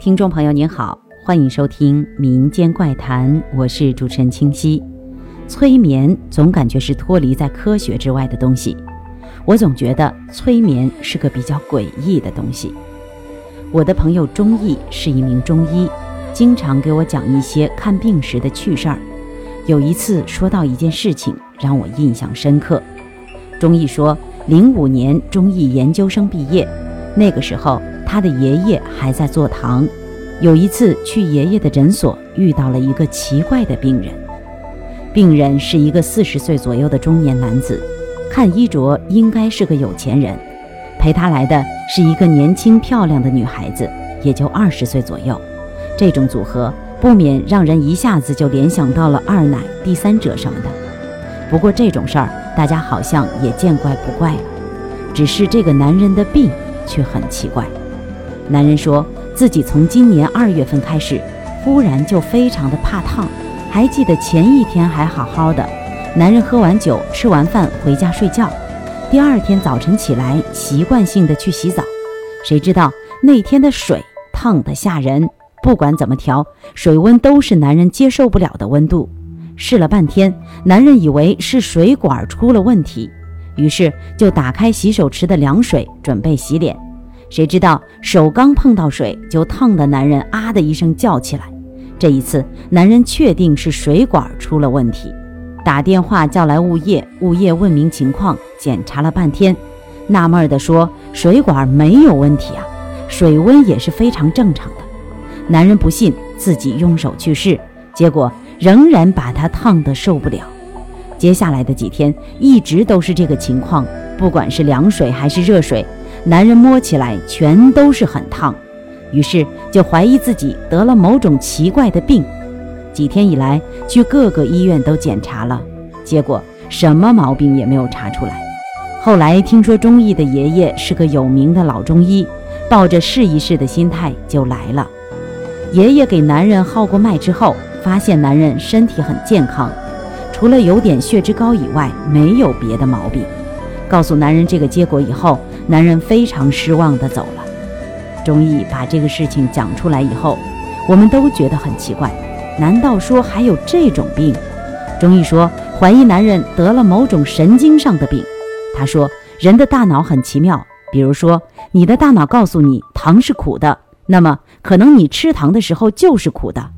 听众朋友您好，欢迎收听《民间怪谈》，我是主持人清晰。催眠总感觉是脱离在科学之外的东西，我总觉得催眠是个比较诡异的东西。我的朋友钟毅是一名中医，经常给我讲一些看病时的趣事儿。有一次说到一件事情，让我印象深刻。钟毅说，零五年中医研究生毕业，那个时候。他的爷爷还在坐堂，有一次去爷爷的诊所，遇到了一个奇怪的病人。病人是一个四十岁左右的中年男子，看衣着应该是个有钱人。陪他来的是一个年轻漂亮的女孩子，也就二十岁左右。这种组合不免让人一下子就联想到了二奶、第三者什么的。不过这种事儿大家好像也见怪不怪了，只是这个男人的病却很奇怪。男人说自己从今年二月份开始，忽然就非常的怕烫，还记得前一天还好好的。男人喝完酒，吃完饭回家睡觉，第二天早晨起来，习惯性的去洗澡，谁知道那天的水烫得吓人，不管怎么调，水温都是男人接受不了的温度。试了半天，男人以为是水管出了问题，于是就打开洗手池的凉水，准备洗脸。谁知道手刚碰到水就烫的男人啊的一声叫起来。这一次，男人确定是水管出了问题，打电话叫来物业，物业问明情况，检查了半天，纳闷地说：“水管没有问题啊，水温也是非常正常的。”男人不信，自己用手去试，结果仍然把他烫得受不了。接下来的几天一直都是这个情况，不管是凉水还是热水。男人摸起来全都是很烫，于是就怀疑自己得了某种奇怪的病。几天以来，去各个医院都检查了，结果什么毛病也没有查出来。后来听说中医的爷爷是个有名的老中医，抱着试一试的心态就来了。爷爷给男人号过脉之后，发现男人身体很健康，除了有点血脂高以外，没有别的毛病。告诉男人这个结果以后。男人非常失望地走了。钟毅把这个事情讲出来以后，我们都觉得很奇怪，难道说还有这种病？钟毅说怀疑男人得了某种神经上的病。他说人的大脑很奇妙，比如说你的大脑告诉你糖是苦的，那么可能你吃糖的时候就是苦的。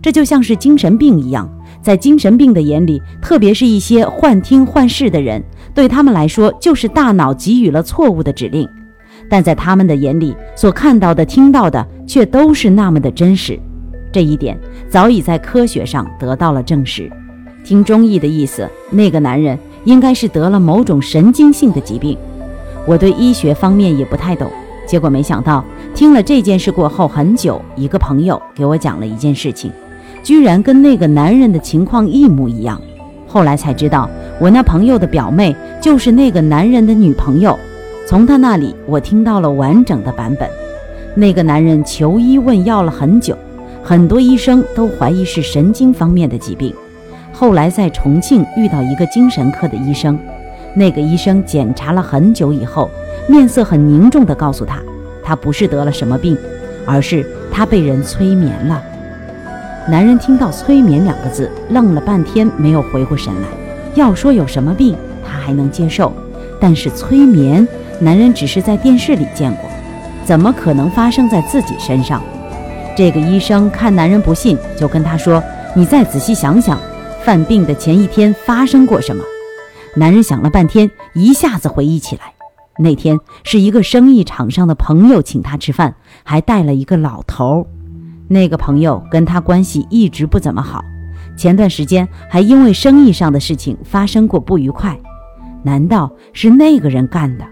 这就像是精神病一样，在精神病的眼里，特别是一些幻听幻视的人。对他们来说，就是大脑给予了错误的指令，但在他们的眼里，所看到的、听到的却都是那么的真实。这一点早已在科学上得到了证实。听中医的意思，那个男人应该是得了某种神经性的疾病。我对医学方面也不太懂，结果没想到，听了这件事过后很久，一个朋友给我讲了一件事情，居然跟那个男人的情况一模一样。后来才知道，我那朋友的表妹就是那个男人的女朋友。从他那里，我听到了完整的版本。那个男人求医问药了很久，很多医生都怀疑是神经方面的疾病。后来在重庆遇到一个精神科的医生，那个医生检查了很久以后，面色很凝重地告诉他，他不是得了什么病，而是他被人催眠了。男人听到“催眠”两个字，愣了半天，没有回过神来。要说有什么病，他还能接受；但是催眠，男人只是在电视里见过，怎么可能发生在自己身上？这个医生看男人不信，就跟他说：“你再仔细想想，犯病的前一天发生过什么？”男人想了半天，一下子回忆起来，那天是一个生意场上的朋友请他吃饭，还带了一个老头儿。那个朋友跟他关系一直不怎么好，前段时间还因为生意上的事情发生过不愉快。难道是那个人干的？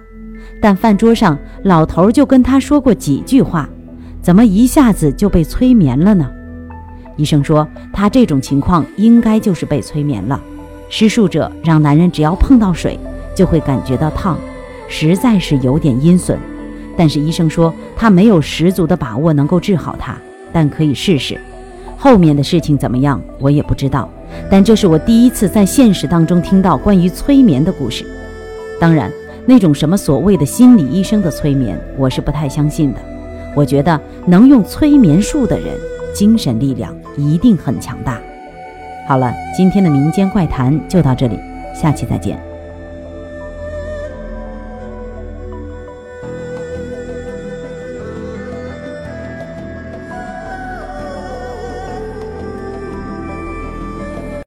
但饭桌上老头就跟他说过几句话，怎么一下子就被催眠了呢？医生说他这种情况应该就是被催眠了。施术者让男人只要碰到水就会感觉到烫，实在是有点阴损。但是医生说他没有十足的把握能够治好他。但可以试试，后面的事情怎么样我也不知道。但这是我第一次在现实当中听到关于催眠的故事。当然，那种什么所谓的心理医生的催眠，我是不太相信的。我觉得能用催眠术的人，精神力量一定很强大。好了，今天的民间怪谈就到这里，下期再见。